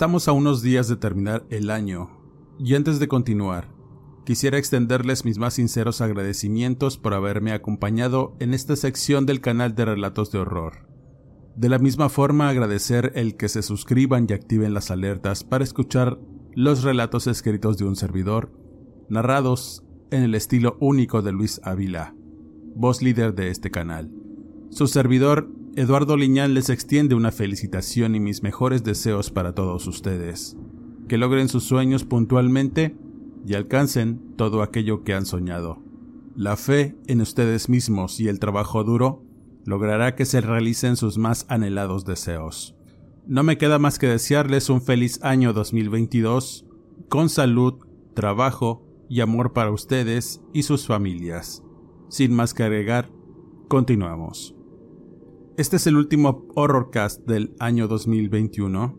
Estamos a unos días de terminar el año, y antes de continuar, quisiera extenderles mis más sinceros agradecimientos por haberme acompañado en esta sección del canal de Relatos de Horror. De la misma forma agradecer el que se suscriban y activen las alertas para escuchar los relatos escritos de un servidor, narrados en el estilo único de Luis Ávila, voz líder de este canal. Su servidor Eduardo Liñán les extiende una felicitación y mis mejores deseos para todos ustedes. Que logren sus sueños puntualmente y alcancen todo aquello que han soñado. La fe en ustedes mismos y el trabajo duro logrará que se realicen sus más anhelados deseos. No me queda más que desearles un feliz año 2022 con salud, trabajo y amor para ustedes y sus familias. Sin más que agregar, continuamos. Este es el último Horrorcast del año 2021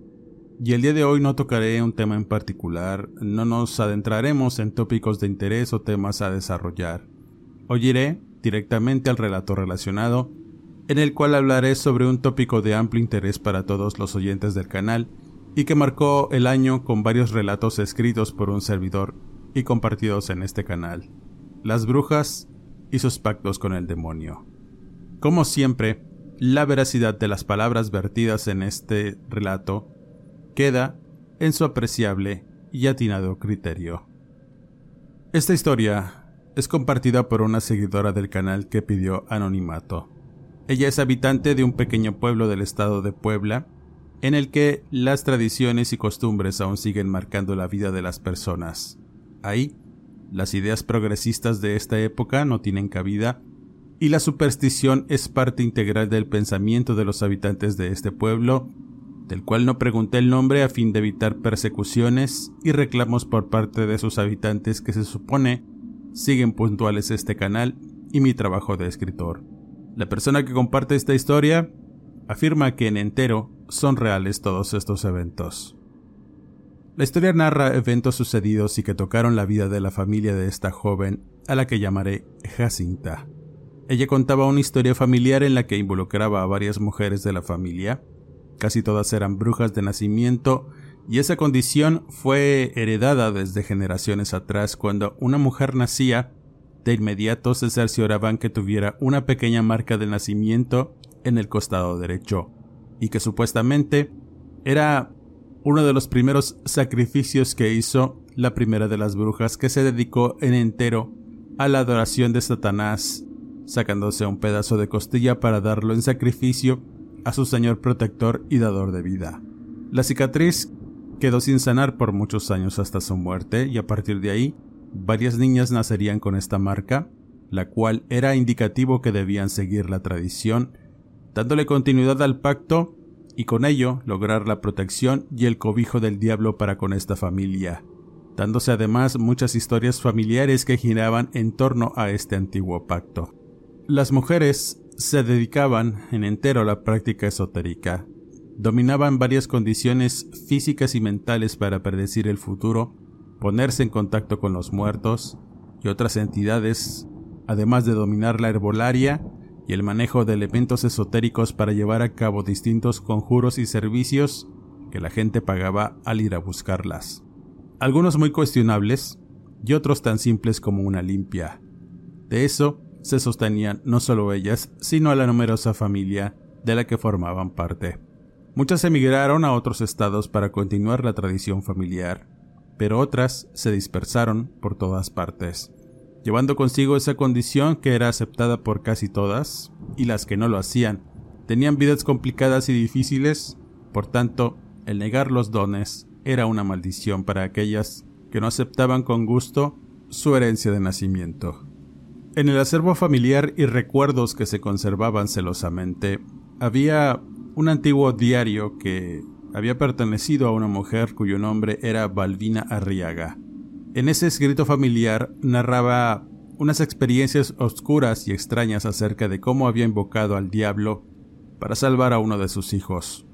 y el día de hoy no tocaré un tema en particular, no nos adentraremos en tópicos de interés o temas a desarrollar. Hoy iré directamente al relato relacionado, en el cual hablaré sobre un tópico de amplio interés para todos los oyentes del canal y que marcó el año con varios relatos escritos por un servidor y compartidos en este canal. Las brujas y sus pactos con el demonio. Como siempre, la veracidad de las palabras vertidas en este relato queda en su apreciable y atinado criterio. Esta historia es compartida por una seguidora del canal que pidió anonimato. Ella es habitante de un pequeño pueblo del estado de Puebla, en el que las tradiciones y costumbres aún siguen marcando la vida de las personas. Ahí, las ideas progresistas de esta época no tienen cabida y la superstición es parte integral del pensamiento de los habitantes de este pueblo, del cual no pregunté el nombre a fin de evitar persecuciones y reclamos por parte de sus habitantes que se supone siguen puntuales este canal y mi trabajo de escritor. La persona que comparte esta historia afirma que en entero son reales todos estos eventos. La historia narra eventos sucedidos y que tocaron la vida de la familia de esta joven, a la que llamaré Jacinta. Ella contaba una historia familiar en la que involucraba a varias mujeres de la familia. Casi todas eran brujas de nacimiento y esa condición fue heredada desde generaciones atrás cuando una mujer nacía, de inmediato se cercioraban que tuviera una pequeña marca de nacimiento en el costado derecho, y que supuestamente era uno de los primeros sacrificios que hizo la primera de las brujas que se dedicó en entero a la adoración de Satanás sacándose un pedazo de costilla para darlo en sacrificio a su señor protector y dador de vida. La cicatriz quedó sin sanar por muchos años hasta su muerte y a partir de ahí varias niñas nacerían con esta marca, la cual era indicativo que debían seguir la tradición, dándole continuidad al pacto y con ello lograr la protección y el cobijo del diablo para con esta familia, dándose además muchas historias familiares que giraban en torno a este antiguo pacto. Las mujeres se dedicaban en entero a la práctica esotérica. Dominaban varias condiciones físicas y mentales para predecir el futuro, ponerse en contacto con los muertos y otras entidades, además de dominar la herbolaria y el manejo de elementos esotéricos para llevar a cabo distintos conjuros y servicios que la gente pagaba al ir a buscarlas. Algunos muy cuestionables y otros tan simples como una limpia. De eso se sostenían no solo ellas, sino a la numerosa familia de la que formaban parte. Muchas emigraron a otros estados para continuar la tradición familiar, pero otras se dispersaron por todas partes, llevando consigo esa condición que era aceptada por casi todas, y las que no lo hacían tenían vidas complicadas y difíciles, por tanto, el negar los dones era una maldición para aquellas que no aceptaban con gusto su herencia de nacimiento. En el acervo familiar y recuerdos que se conservaban celosamente, había un antiguo diario que había pertenecido a una mujer cuyo nombre era Balbina Arriaga. En ese escrito familiar narraba unas experiencias oscuras y extrañas acerca de cómo había invocado al diablo para salvar a uno de sus hijos.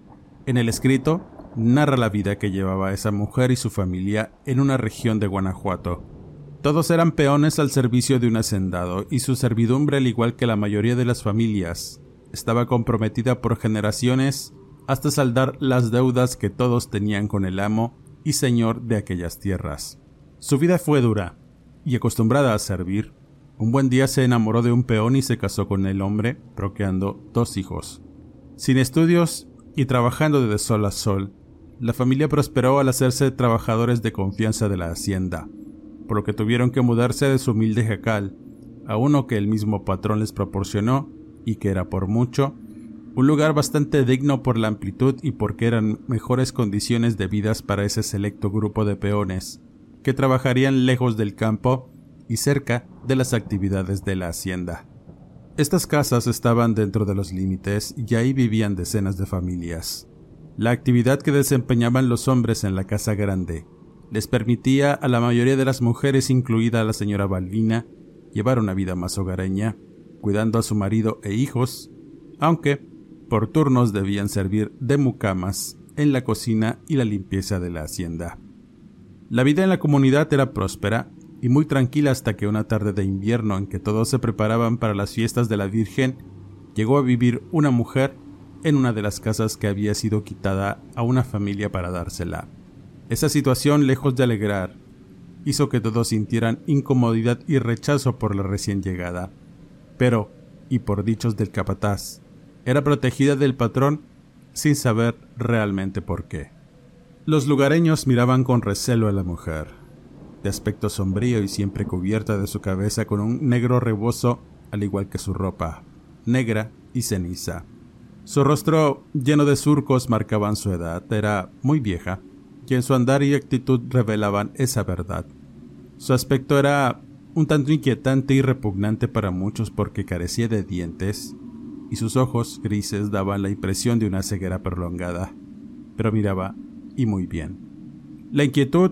En el escrito narra la vida que llevaba esa mujer y su familia en una región de Guanajuato. Todos eran peones al servicio de un hacendado y su servidumbre, al igual que la mayoría de las familias, estaba comprometida por generaciones hasta saldar las deudas que todos tenían con el amo y señor de aquellas tierras. Su vida fue dura, y acostumbrada a servir, un buen día se enamoró de un peón y se casó con el hombre, procreando dos hijos. Sin estudios y trabajando de sol a sol, la familia prosperó al hacerse trabajadores de confianza de la hacienda, por lo que tuvieron que mudarse de su humilde jacal a uno que el mismo patrón les proporcionó y que era por mucho un lugar bastante digno por la amplitud y porque eran mejores condiciones de vidas para ese selecto grupo de peones, que trabajarían lejos del campo y cerca de las actividades de la hacienda. Estas casas estaban dentro de los límites y ahí vivían decenas de familias. La actividad que desempeñaban los hombres en la casa grande les permitía a la mayoría de las mujeres, incluida la señora Balbina, llevar una vida más hogareña, cuidando a su marido e hijos, aunque por turnos debían servir de mucamas en la cocina y la limpieza de la hacienda. La vida en la comunidad era próspera y muy tranquila hasta que una tarde de invierno en que todos se preparaban para las fiestas de la Virgen, llegó a vivir una mujer en una de las casas que había sido quitada a una familia para dársela. Esa situación, lejos de alegrar, hizo que todos sintieran incomodidad y rechazo por la recién llegada. Pero, y por dichos del capataz, era protegida del patrón sin saber realmente por qué. Los lugareños miraban con recelo a la mujer, de aspecto sombrío y siempre cubierta de su cabeza con un negro rebozo, al igual que su ropa, negra y ceniza. Su rostro lleno de surcos marcaban su edad, era muy vieja, y en su andar y actitud revelaban esa verdad. Su aspecto era un tanto inquietante y repugnante para muchos porque carecía de dientes y sus ojos grises daban la impresión de una ceguera prolongada, pero miraba y muy bien. La inquietud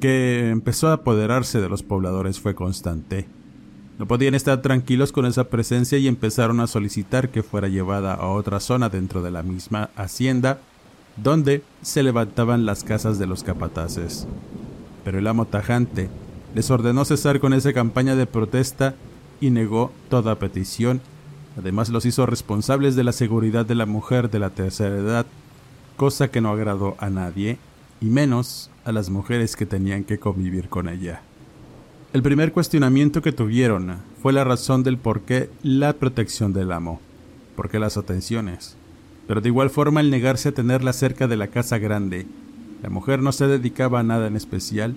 que empezó a apoderarse de los pobladores fue constante. No podían estar tranquilos con esa presencia y empezaron a solicitar que fuera llevada a otra zona dentro de la misma hacienda donde se levantaban las casas de los capataces. Pero el amo tajante les ordenó cesar con esa campaña de protesta y negó toda petición Además los hizo responsables de la seguridad de la mujer de la tercera edad, cosa que no agradó a nadie, y menos a las mujeres que tenían que convivir con ella. El primer cuestionamiento que tuvieron fue la razón del por qué la protección del amo, por qué las atenciones. Pero de igual forma el negarse a tenerla cerca de la casa grande, la mujer no se dedicaba a nada en especial.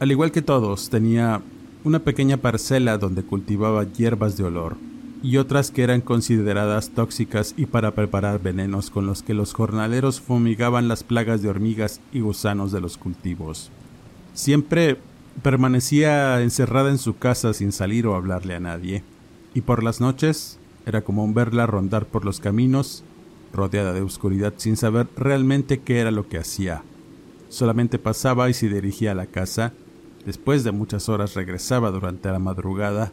Al igual que todos, tenía una pequeña parcela donde cultivaba hierbas de olor, y otras que eran consideradas tóxicas y para preparar venenos con los que los jornaleros fumigaban las plagas de hormigas y gusanos de los cultivos. Siempre permanecía encerrada en su casa sin salir o hablarle a nadie, y por las noches era común verla rondar por los caminos, rodeada de oscuridad sin saber realmente qué era lo que hacía. Solamente pasaba y se dirigía a la casa, después de muchas horas regresaba durante la madrugada,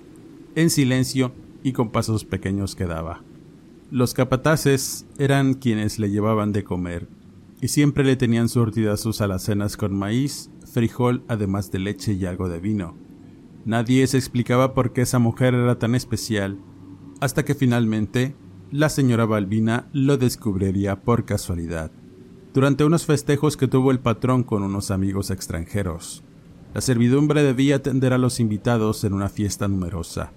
en silencio y con pasos pequeños quedaba. Los capataces eran quienes le llevaban de comer, y siempre le tenían surtidas sus alacenas con maíz, frijol, además de leche y algo de vino. Nadie se explicaba por qué esa mujer era tan especial, hasta que finalmente la señora Balbina lo descubriría por casualidad, durante unos festejos que tuvo el patrón con unos amigos extranjeros. La servidumbre debía atender a los invitados en una fiesta numerosa.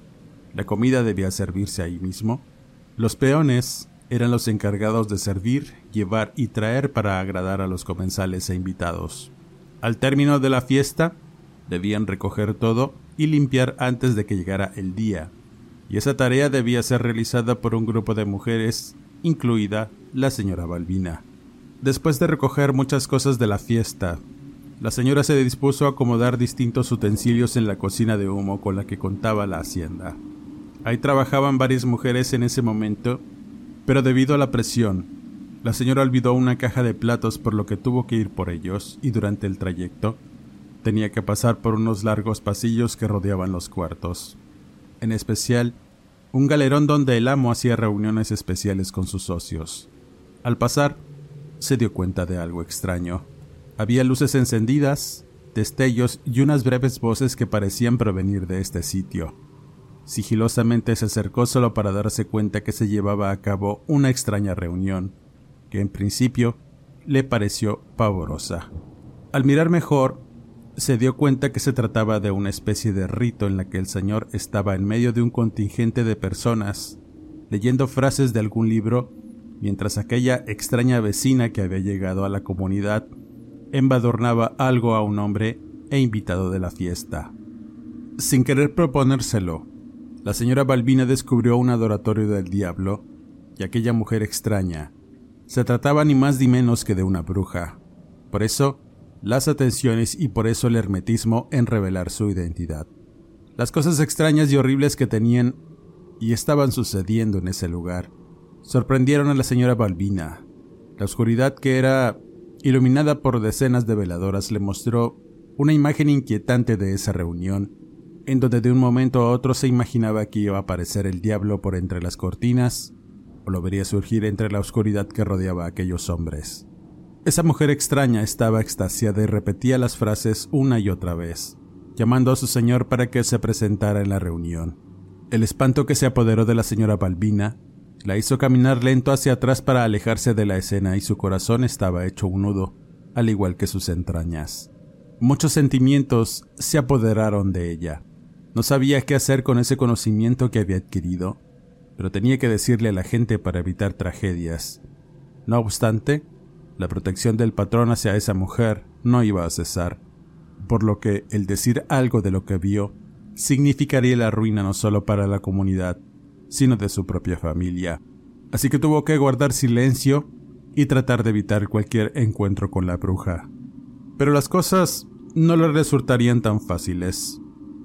La comida debía servirse ahí mismo. Los peones eran los encargados de servir, llevar y traer para agradar a los comensales e invitados. Al término de la fiesta, debían recoger todo y limpiar antes de que llegara el día, y esa tarea debía ser realizada por un grupo de mujeres, incluida la señora Balbina. Después de recoger muchas cosas de la fiesta, la señora se dispuso a acomodar distintos utensilios en la cocina de humo con la que contaba la hacienda. Ahí trabajaban varias mujeres en ese momento, pero debido a la presión, la señora olvidó una caja de platos por lo que tuvo que ir por ellos y durante el trayecto tenía que pasar por unos largos pasillos que rodeaban los cuartos. En especial, un galerón donde el amo hacía reuniones especiales con sus socios. Al pasar, se dio cuenta de algo extraño. Había luces encendidas, destellos y unas breves voces que parecían provenir de este sitio. Sigilosamente se acercó solo para darse cuenta que se llevaba a cabo una extraña reunión, que en principio le pareció pavorosa. Al mirar mejor, se dio cuenta que se trataba de una especie de rito en la que el señor estaba en medio de un contingente de personas, leyendo frases de algún libro mientras aquella extraña vecina que había llegado a la comunidad embadornaba algo a un hombre e invitado de la fiesta. Sin querer proponérselo, la señora Balbina descubrió un adoratorio del diablo y aquella mujer extraña. Se trataba ni más ni menos que de una bruja. Por eso, las atenciones y por eso el hermetismo en revelar su identidad. Las cosas extrañas y horribles que tenían y estaban sucediendo en ese lugar sorprendieron a la señora Balbina. La oscuridad que era iluminada por decenas de veladoras le mostró una imagen inquietante de esa reunión, en donde de un momento a otro se imaginaba que iba a aparecer el diablo por entre las cortinas, o lo vería surgir entre la oscuridad que rodeaba a aquellos hombres. Esa mujer extraña estaba extasiada y repetía las frases una y otra vez, llamando a su señor para que se presentara en la reunión. El espanto que se apoderó de la señora Balbina la hizo caminar lento hacia atrás para alejarse de la escena y su corazón estaba hecho un nudo, al igual que sus entrañas. Muchos sentimientos se apoderaron de ella. No sabía qué hacer con ese conocimiento que había adquirido, pero tenía que decirle a la gente para evitar tragedias. No obstante, la protección del patrón hacia esa mujer no iba a cesar, por lo que el decir algo de lo que vio significaría la ruina no solo para la comunidad, sino de su propia familia. Así que tuvo que guardar silencio y tratar de evitar cualquier encuentro con la bruja. Pero las cosas no le resultarían tan fáciles.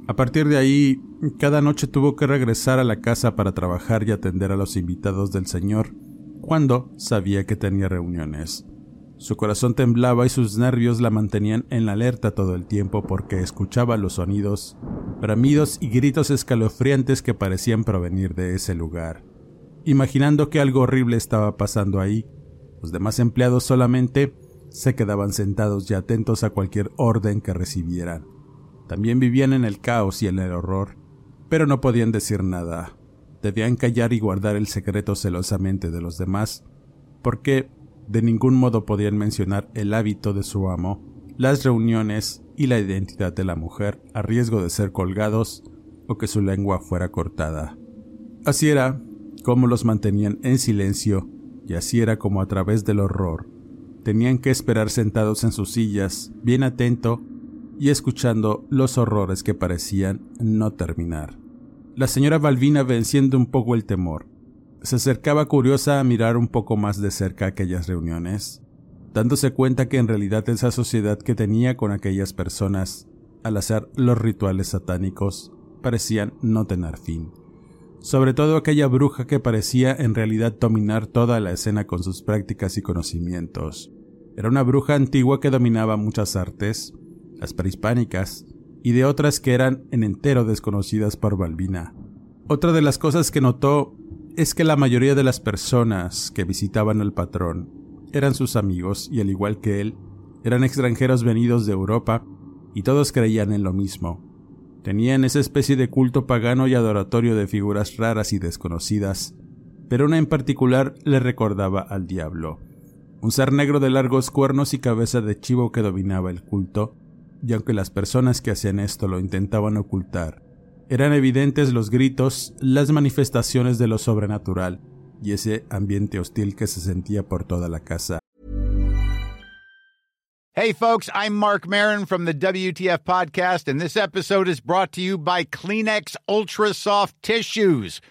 A partir de ahí, cada noche tuvo que regresar a la casa para trabajar y atender a los invitados del señor cuando sabía que tenía reuniones. Su corazón temblaba y sus nervios la mantenían en alerta todo el tiempo porque escuchaba los sonidos, bramidos y gritos escalofriantes que parecían provenir de ese lugar. Imaginando que algo horrible estaba pasando ahí, los demás empleados solamente se quedaban sentados y atentos a cualquier orden que recibieran. También vivían en el caos y en el horror, pero no podían decir nada. Debían callar y guardar el secreto celosamente de los demás, porque de ningún modo podían mencionar el hábito de su amo, las reuniones y la identidad de la mujer a riesgo de ser colgados o que su lengua fuera cortada. Así era como los mantenían en silencio y así era como a través del horror tenían que esperar sentados en sus sillas, bien atento y escuchando los horrores que parecían no terminar. La señora Balbina venciendo un poco el temor, se acercaba curiosa a mirar un poco más de cerca aquellas reuniones, dándose cuenta que en realidad esa sociedad que tenía con aquellas personas, al hacer los rituales satánicos, parecían no tener fin. Sobre todo aquella bruja que parecía en realidad dominar toda la escena con sus prácticas y conocimientos. Era una bruja antigua que dominaba muchas artes, las prehispánicas, y de otras que eran en entero desconocidas por Balbina. Otra de las cosas que notó es que la mayoría de las personas que visitaban al patrón eran sus amigos y al igual que él, eran extranjeros venidos de Europa y todos creían en lo mismo. Tenían esa especie de culto pagano y adoratorio de figuras raras y desconocidas, pero una en particular le recordaba al diablo, un ser negro de largos cuernos y cabeza de chivo que dominaba el culto, y aunque las personas que hacían esto lo intentaban ocultar, eran evidentes los gritos, las manifestaciones de lo sobrenatural y ese ambiente hostil que se sentía por toda la casa. Hey, folks, I'm Mark Marin from the WTF Podcast, and this episode is brought to you by Kleenex Ultra Soft Tissues,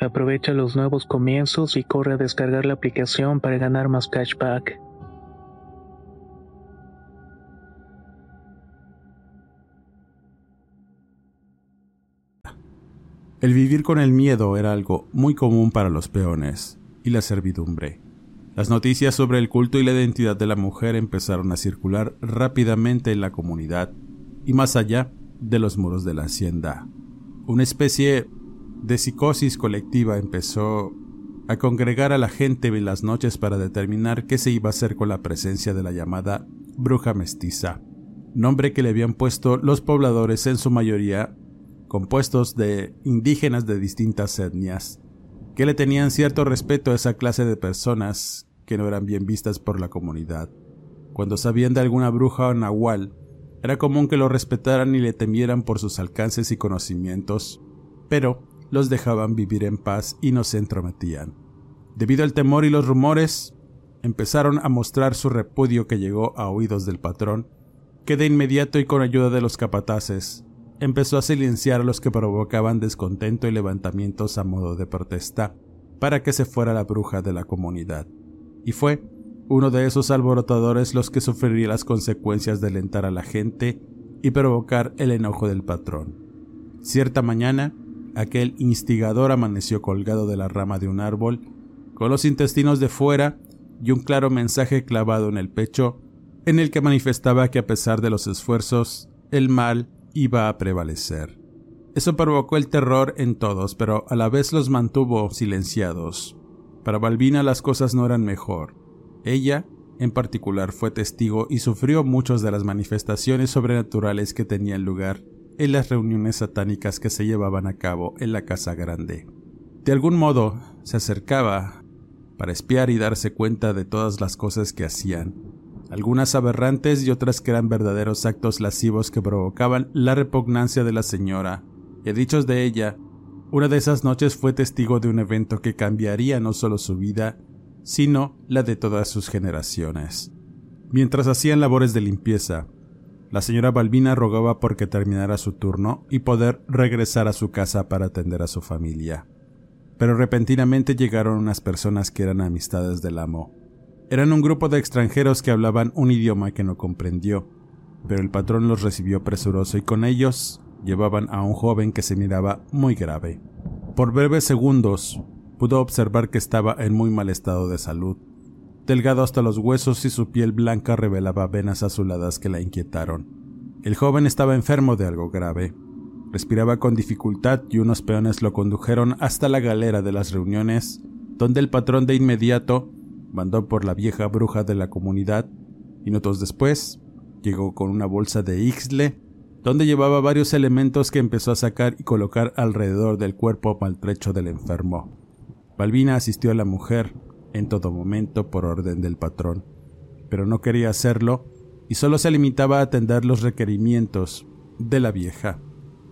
Aprovecha los nuevos comienzos y corre a descargar la aplicación para ganar más cashback. El vivir con el miedo era algo muy común para los peones y la servidumbre. Las noticias sobre el culto y la identidad de la mujer empezaron a circular rápidamente en la comunidad y más allá de los muros de la hacienda. Una especie de psicosis colectiva empezó a congregar a la gente en las noches para determinar qué se iba a hacer con la presencia de la llamada bruja mestiza, nombre que le habían puesto los pobladores en su mayoría compuestos de indígenas de distintas etnias, que le tenían cierto respeto a esa clase de personas que no eran bien vistas por la comunidad. Cuando sabían de alguna bruja o nahual, era común que lo respetaran y le temieran por sus alcances y conocimientos, pero los dejaban vivir en paz y no se entrometían. Debido al temor y los rumores, empezaron a mostrar su repudio que llegó a oídos del patrón, que de inmediato y con ayuda de los capataces, empezó a silenciar a los que provocaban descontento y levantamientos a modo de protesta, para que se fuera la bruja de la comunidad. Y fue uno de esos alborotadores los que sufriría las consecuencias de alentar a la gente y provocar el enojo del patrón. Cierta mañana, aquel instigador amaneció colgado de la rama de un árbol, con los intestinos de fuera y un claro mensaje clavado en el pecho, en el que manifestaba que a pesar de los esfuerzos, el mal iba a prevalecer. Eso provocó el terror en todos, pero a la vez los mantuvo silenciados. Para Balbina las cosas no eran mejor. Ella, en particular, fue testigo y sufrió muchas de las manifestaciones sobrenaturales que tenían lugar en las reuniones satánicas que se llevaban a cabo en la casa grande. De algún modo, se acercaba para espiar y darse cuenta de todas las cosas que hacían, algunas aberrantes y otras que eran verdaderos actos lascivos que provocaban la repugnancia de la señora, y a dichos de ella, una de esas noches fue testigo de un evento que cambiaría no solo su vida, sino la de todas sus generaciones. Mientras hacían labores de limpieza, La señora Balbina rogaba porque terminara su turno y poder regresar a su casa para atender a su familia. Pero repentinamente llegaron unas personas que eran amistades del amo. Eran un grupo de extranjeros que hablaban un idioma que no comprendió, pero el patrón los recibió presuroso y con ellos llevaban a un joven que se miraba muy grave. Por breves segundos pudo observar que estaba en muy mal estado de salud. Delgado hasta los huesos y su piel blanca revelaba venas azuladas que la inquietaron. El joven estaba enfermo de algo grave. Respiraba con dificultad y unos peones lo condujeron hasta la galera de las reuniones, donde el patrón de inmediato mandó por la vieja bruja de la comunidad, minutos después llegó con una bolsa de Ixle donde llevaba varios elementos que empezó a sacar y colocar alrededor del cuerpo maltrecho del enfermo. Balbina asistió a la mujer en todo momento por orden del patrón, pero no quería hacerlo y solo se limitaba a atender los requerimientos de la vieja.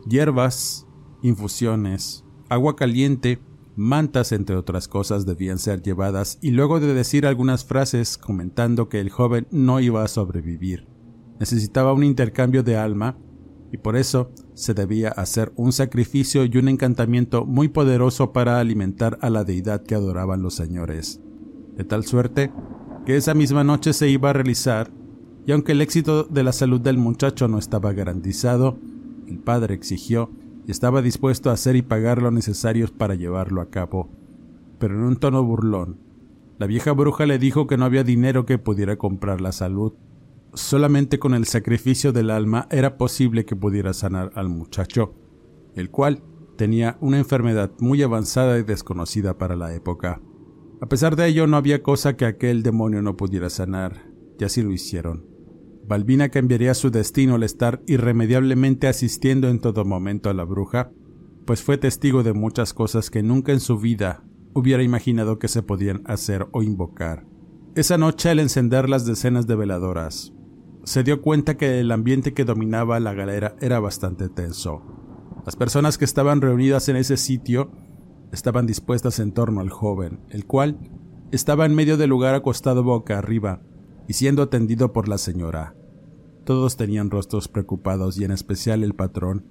Hierbas, infusiones, agua caliente, mantas entre otras cosas debían ser llevadas y luego de decir algunas frases comentando que el joven no iba a sobrevivir. Necesitaba un intercambio de alma y por eso se debía hacer un sacrificio y un encantamiento muy poderoso para alimentar a la deidad que adoraban los señores, de tal suerte que esa misma noche se iba a realizar, y aunque el éxito de la salud del muchacho no estaba garantizado, el padre exigió y estaba dispuesto a hacer y pagar lo necesario para llevarlo a cabo, pero en un tono burlón. La vieja bruja le dijo que no había dinero que pudiera comprar la salud, solamente con el sacrificio del alma era posible que pudiera sanar al muchacho, el cual tenía una enfermedad muy avanzada y desconocida para la época. A pesar de ello, no había cosa que aquel demonio no pudiera sanar, y así lo hicieron. Balbina cambiaría su destino al estar irremediablemente asistiendo en todo momento a la bruja, pues fue testigo de muchas cosas que nunca en su vida hubiera imaginado que se podían hacer o invocar. Esa noche al encender las decenas de veladoras, se dio cuenta que el ambiente que dominaba la galera era bastante tenso. Las personas que estaban reunidas en ese sitio estaban dispuestas en torno al joven, el cual estaba en medio del lugar acostado boca arriba y siendo atendido por la señora. Todos tenían rostros preocupados y en especial el patrón,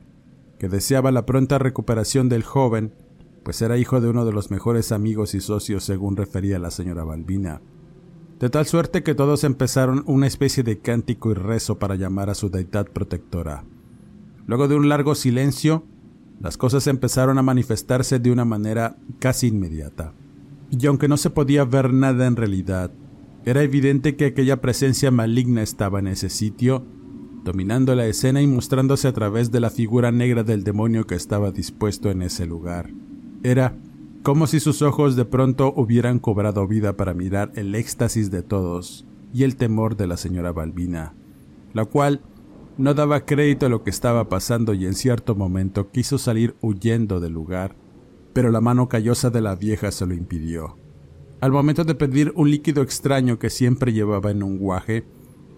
que deseaba la pronta recuperación del joven, pues era hijo de uno de los mejores amigos y socios según refería la señora Balbina de tal suerte que todos empezaron una especie de cántico y rezo para llamar a su deidad protectora. Luego de un largo silencio, las cosas empezaron a manifestarse de una manera casi inmediata. Y aunque no se podía ver nada en realidad, era evidente que aquella presencia maligna estaba en ese sitio, dominando la escena y mostrándose a través de la figura negra del demonio que estaba dispuesto en ese lugar. Era como si sus ojos de pronto hubieran cobrado vida para mirar el éxtasis de todos y el temor de la señora Balbina, la cual no daba crédito a lo que estaba pasando y en cierto momento quiso salir huyendo del lugar, pero la mano callosa de la vieja se lo impidió. Al momento de pedir un líquido extraño que siempre llevaba en un guaje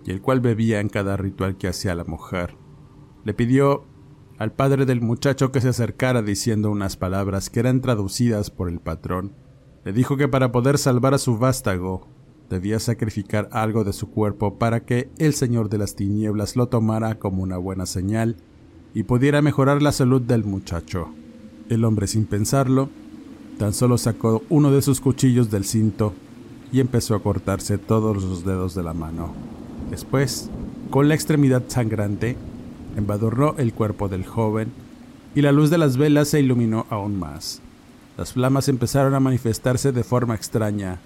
y el cual bebía en cada ritual que hacía la mujer, le pidió al padre del muchacho que se acercara diciendo unas palabras que eran traducidas por el patrón. Le dijo que para poder salvar a su vástago debía sacrificar algo de su cuerpo para que el Señor de las Tinieblas lo tomara como una buena señal y pudiera mejorar la salud del muchacho. El hombre sin pensarlo, tan solo sacó uno de sus cuchillos del cinto y empezó a cortarse todos los dedos de la mano. Después, con la extremidad sangrante, embadurnó el cuerpo del joven y la luz de las velas se iluminó aún más. Las flamas empezaron a manifestarse de forma extraña,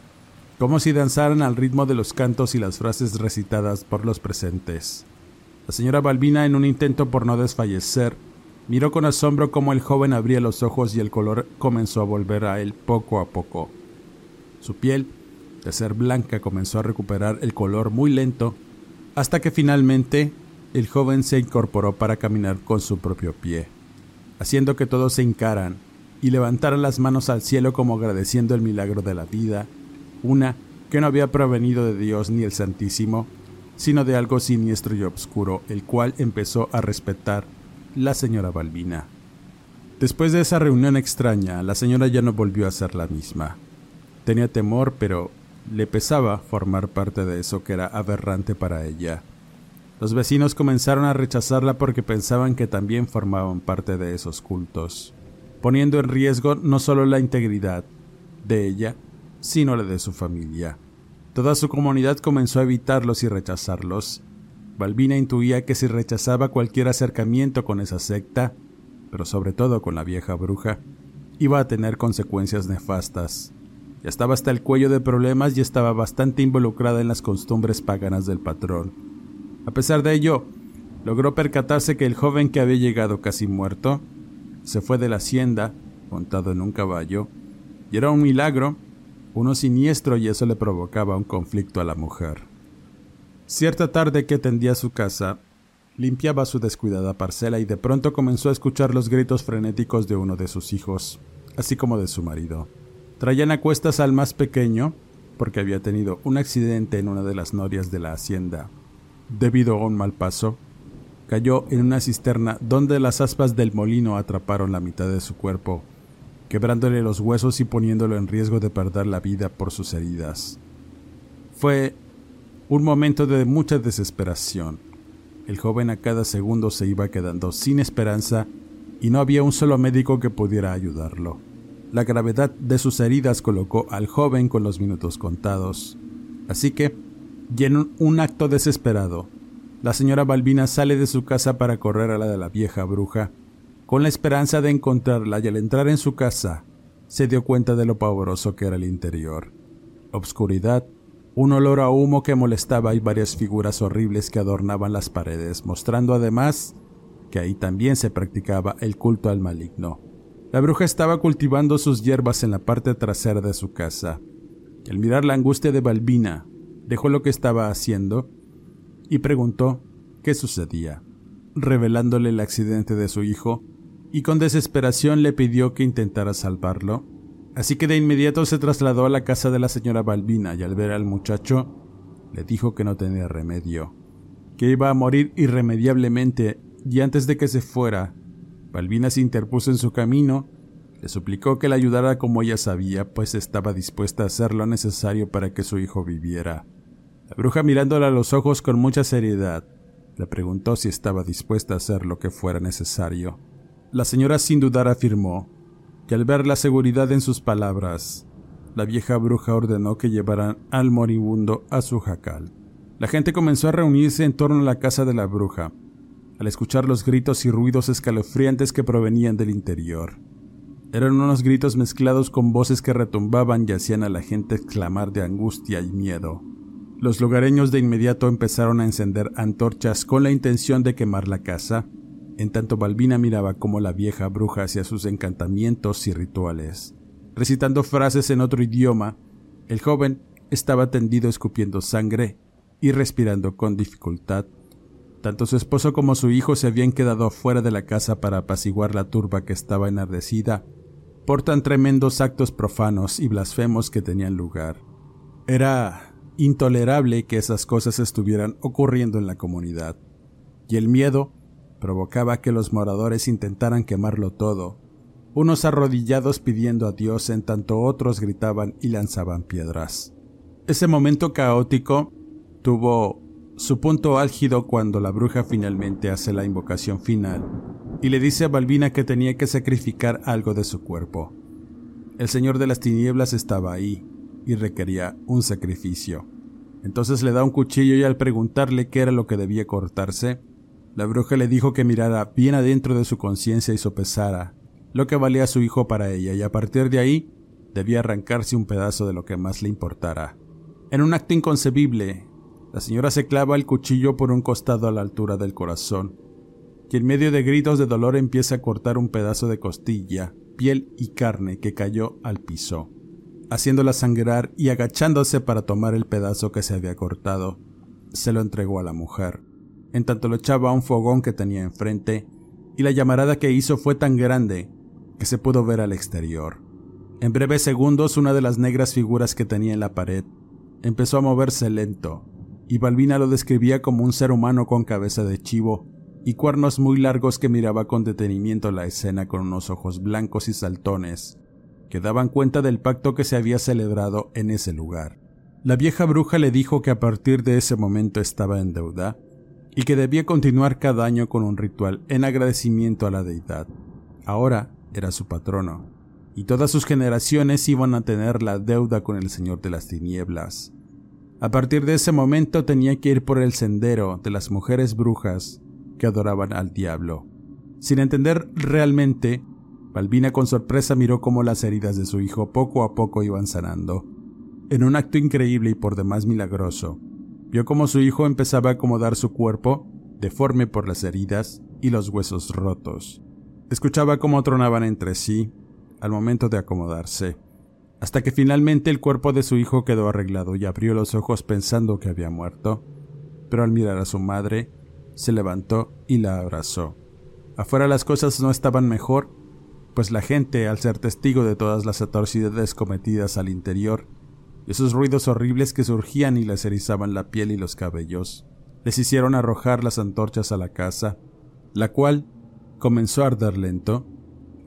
como si danzaran al ritmo de los cantos y las frases recitadas por los presentes. La señora Balbina, en un intento por no desfallecer, miró con asombro cómo el joven abría los ojos y el color comenzó a volver a él poco a poco. Su piel, de ser blanca, comenzó a recuperar el color muy lento, hasta que finalmente el joven se incorporó para caminar con su propio pie, haciendo que todos se hincaran y levantaran las manos al cielo como agradeciendo el milagro de la vida, una que no había provenido de Dios ni el Santísimo, sino de algo siniestro y obscuro, el cual empezó a respetar la señora Balbina. Después de esa reunión extraña, la señora ya no volvió a ser la misma. Tenía temor, pero le pesaba formar parte de eso que era aberrante para ella. Los vecinos comenzaron a rechazarla porque pensaban que también formaban parte de esos cultos, poniendo en riesgo no solo la integridad de ella, sino la de su familia. Toda su comunidad comenzó a evitarlos y rechazarlos. Balbina intuía que si rechazaba cualquier acercamiento con esa secta, pero sobre todo con la vieja bruja, iba a tener consecuencias nefastas. Ya estaba hasta el cuello de problemas y estaba bastante involucrada en las costumbres paganas del patrón. A pesar de ello, logró percatarse que el joven que había llegado casi muerto se fue de la hacienda montado en un caballo, y era un milagro, uno siniestro y eso le provocaba un conflicto a la mujer. Cierta tarde que tendía su casa, limpiaba su descuidada parcela y de pronto comenzó a escuchar los gritos frenéticos de uno de sus hijos, así como de su marido. Traían a cuestas al más pequeño, porque había tenido un accidente en una de las norias de la hacienda. Debido a un mal paso, cayó en una cisterna donde las aspas del molino atraparon la mitad de su cuerpo, quebrándole los huesos y poniéndolo en riesgo de perder la vida por sus heridas. Fue un momento de mucha desesperación. El joven a cada segundo se iba quedando sin esperanza y no había un solo médico que pudiera ayudarlo. La gravedad de sus heridas colocó al joven con los minutos contados. Así que, y en un acto desesperado, la señora Balbina sale de su casa para correr a la de la vieja bruja, con la esperanza de encontrarla y al entrar en su casa, se dio cuenta de lo pavoroso que era el interior. Obscuridad, un olor a humo que molestaba y varias figuras horribles que adornaban las paredes, mostrando además que ahí también se practicaba el culto al maligno. La bruja estaba cultivando sus hierbas en la parte trasera de su casa. al mirar la angustia de Balbina, dejó lo que estaba haciendo y preguntó qué sucedía, revelándole el accidente de su hijo, y con desesperación le pidió que intentara salvarlo. Así que de inmediato se trasladó a la casa de la señora Balbina y al ver al muchacho, le dijo que no tenía remedio, que iba a morir irremediablemente y antes de que se fuera, Balbina se interpuso en su camino, le suplicó que la ayudara como ella sabía, pues estaba dispuesta a hacer lo necesario para que su hijo viviera. La bruja mirándola a los ojos con mucha seriedad, le preguntó si estaba dispuesta a hacer lo que fuera necesario. La señora sin dudar afirmó que al ver la seguridad en sus palabras, la vieja bruja ordenó que llevaran al moribundo a su jacal. La gente comenzó a reunirse en torno a la casa de la bruja, al escuchar los gritos y ruidos escalofriantes que provenían del interior. Eran unos gritos mezclados con voces que retumbaban y hacían a la gente exclamar de angustia y miedo. Los lugareños de inmediato empezaron a encender antorchas con la intención de quemar la casa, en tanto Balbina miraba cómo la vieja bruja hacía sus encantamientos y rituales. Recitando frases en otro idioma, el joven estaba tendido escupiendo sangre y respirando con dificultad tanto su esposo como su hijo se habían quedado fuera de la casa para apaciguar la turba que estaba enardecida por tan tremendos actos profanos y blasfemos que tenían lugar. Era intolerable que esas cosas estuvieran ocurriendo en la comunidad, y el miedo provocaba que los moradores intentaran quemarlo todo, unos arrodillados pidiendo a Dios en tanto otros gritaban y lanzaban piedras. Ese momento caótico tuvo su punto álgido cuando la bruja finalmente hace la invocación final y le dice a Balbina que tenía que sacrificar algo de su cuerpo. El Señor de las Tinieblas estaba ahí y requería un sacrificio. Entonces le da un cuchillo y al preguntarle qué era lo que debía cortarse, la bruja le dijo que mirara bien adentro de su conciencia y sopesara lo que valía su hijo para ella y a partir de ahí debía arrancarse un pedazo de lo que más le importara. En un acto inconcebible, la señora se clava el cuchillo por un costado a la altura del corazón, y en medio de gritos de dolor empieza a cortar un pedazo de costilla, piel y carne que cayó al piso, haciéndola sangrar y agachándose para tomar el pedazo que se había cortado, se lo entregó a la mujer. En tanto lo echaba a un fogón que tenía enfrente, y la llamarada que hizo fue tan grande que se pudo ver al exterior. En breves segundos una de las negras figuras que tenía en la pared empezó a moverse lento, y Balbina lo describía como un ser humano con cabeza de chivo y cuernos muy largos que miraba con detenimiento la escena con unos ojos blancos y saltones, que daban cuenta del pacto que se había celebrado en ese lugar. La vieja bruja le dijo que a partir de ese momento estaba en deuda y que debía continuar cada año con un ritual en agradecimiento a la deidad. Ahora era su patrono, y todas sus generaciones iban a tener la deuda con el Señor de las Tinieblas. A partir de ese momento tenía que ir por el sendero de las mujeres brujas que adoraban al diablo. Sin entender realmente, Balbina con sorpresa miró cómo las heridas de su hijo poco a poco iban sanando. En un acto increíble y por demás milagroso, vio cómo su hijo empezaba a acomodar su cuerpo, deforme por las heridas y los huesos rotos. Escuchaba cómo tronaban entre sí al momento de acomodarse, hasta que finalmente el cuerpo de su hijo quedó arreglado y abrió los ojos pensando que había muerto, pero al mirar a su madre, se levantó y la abrazó. Afuera las cosas no estaban mejor, pues la gente, al ser testigo de todas las atrocidades cometidas al interior, esos ruidos horribles que surgían y les erizaban la piel y los cabellos, les hicieron arrojar las antorchas a la casa, la cual comenzó a arder lento,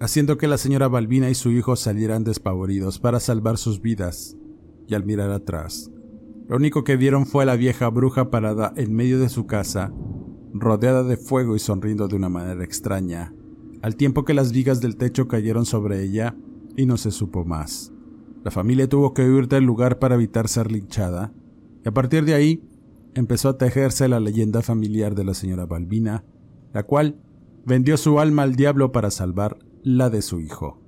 haciendo que la señora Balbina y su hijo salieran despavoridos para salvar sus vidas, y al mirar atrás, lo único que vieron fue a la vieja bruja parada en medio de su casa, rodeada de fuego y sonriendo de una manera extraña, al tiempo que las vigas del techo cayeron sobre ella y no se supo más. La familia tuvo que huir del lugar para evitar ser linchada, y a partir de ahí empezó a tejerse la leyenda familiar de la señora Balbina, la cual vendió su alma al diablo para salvar la de su hijo.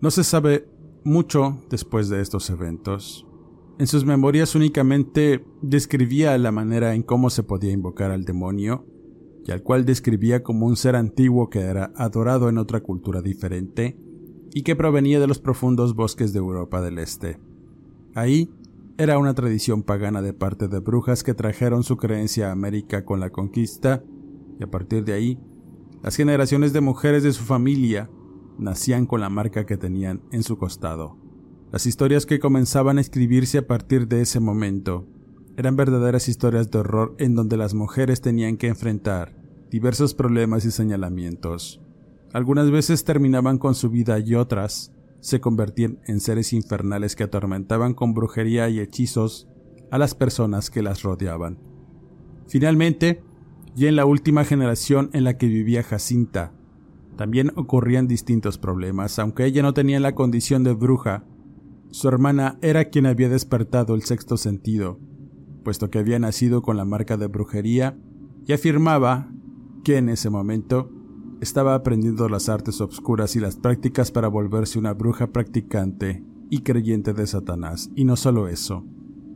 No se sabe mucho después de estos eventos. En sus memorias únicamente describía la manera en cómo se podía invocar al demonio, y al cual describía como un ser antiguo que era adorado en otra cultura diferente, y que provenía de los profundos bosques de Europa del Este. Ahí era una tradición pagana de parte de brujas que trajeron su creencia a América con la conquista, y a partir de ahí, las generaciones de mujeres de su familia nacían con la marca que tenían en su costado. Las historias que comenzaban a escribirse a partir de ese momento eran verdaderas historias de horror en donde las mujeres tenían que enfrentar diversos problemas y señalamientos. Algunas veces terminaban con su vida y otras se convertían en seres infernales que atormentaban con brujería y hechizos a las personas que las rodeaban. Finalmente, y en la última generación en la que vivía Jacinta, también ocurrían distintos problemas, aunque ella no tenía la condición de bruja, su hermana era quien había despertado el sexto sentido, puesto que había nacido con la marca de brujería y afirmaba que en ese momento estaba aprendiendo las artes obscuras y las prácticas para volverse una bruja practicante y creyente de Satanás. Y no solo eso.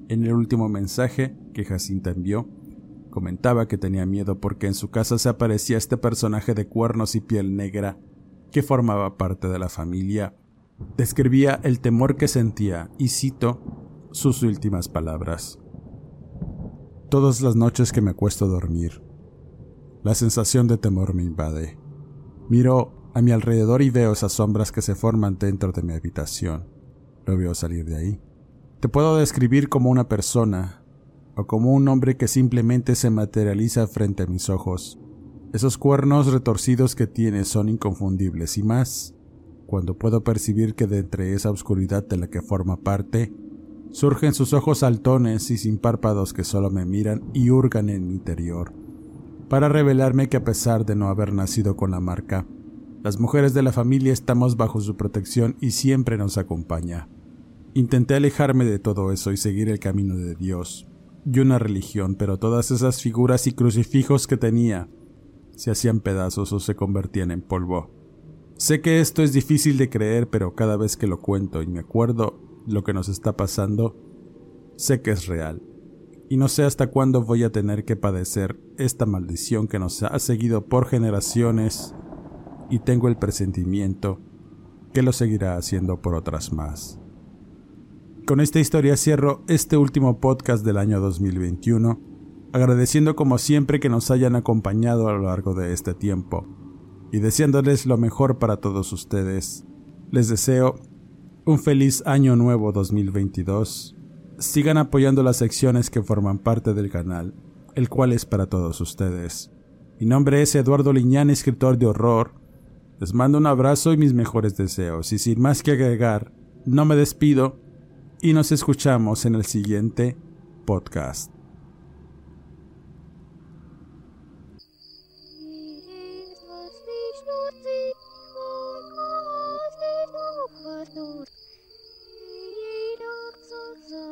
En el último mensaje que Jacinta envió, comentaba que tenía miedo porque en su casa se aparecía este personaje de cuernos y piel negra que formaba parte de la familia. Describía el temor que sentía y cito sus últimas palabras. Todas las noches que me acuesto a dormir, la sensación de temor me invade. Miro a mi alrededor y veo esas sombras que se forman dentro de mi habitación. Lo veo salir de ahí. Te puedo describir como una persona o como un hombre que simplemente se materializa frente a mis ojos. Esos cuernos retorcidos que tiene son inconfundibles y más cuando puedo percibir que de entre esa oscuridad de la que forma parte surgen sus ojos saltones y sin párpados que solo me miran y hurgan en mi interior para revelarme que a pesar de no haber nacido con la marca, las mujeres de la familia estamos bajo su protección y siempre nos acompaña. Intenté alejarme de todo eso y seguir el camino de Dios y una religión, pero todas esas figuras y crucifijos que tenía se hacían pedazos o se convertían en polvo. Sé que esto es difícil de creer, pero cada vez que lo cuento y me acuerdo lo que nos está pasando, sé que es real y no sé hasta cuándo voy a tener que padecer esta maldición que nos ha seguido por generaciones y tengo el presentimiento que lo seguirá haciendo por otras más. Con esta historia cierro este último podcast del año 2021, agradeciendo como siempre que nos hayan acompañado a lo largo de este tiempo y deseándoles lo mejor para todos ustedes. Les deseo un feliz año nuevo 2022 sigan apoyando las secciones que forman parte del canal, el cual es para todos ustedes. Mi nombre es Eduardo Liñán, escritor de horror. Les mando un abrazo y mis mejores deseos, y sin más que agregar, no me despido y nos escuchamos en el siguiente podcast.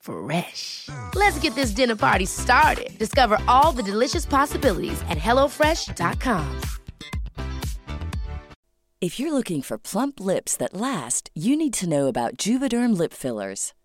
Fresh. Let's get this dinner party started. Discover all the delicious possibilities at hellofresh.com. If you're looking for plump lips that last, you need to know about Juvederm lip fillers.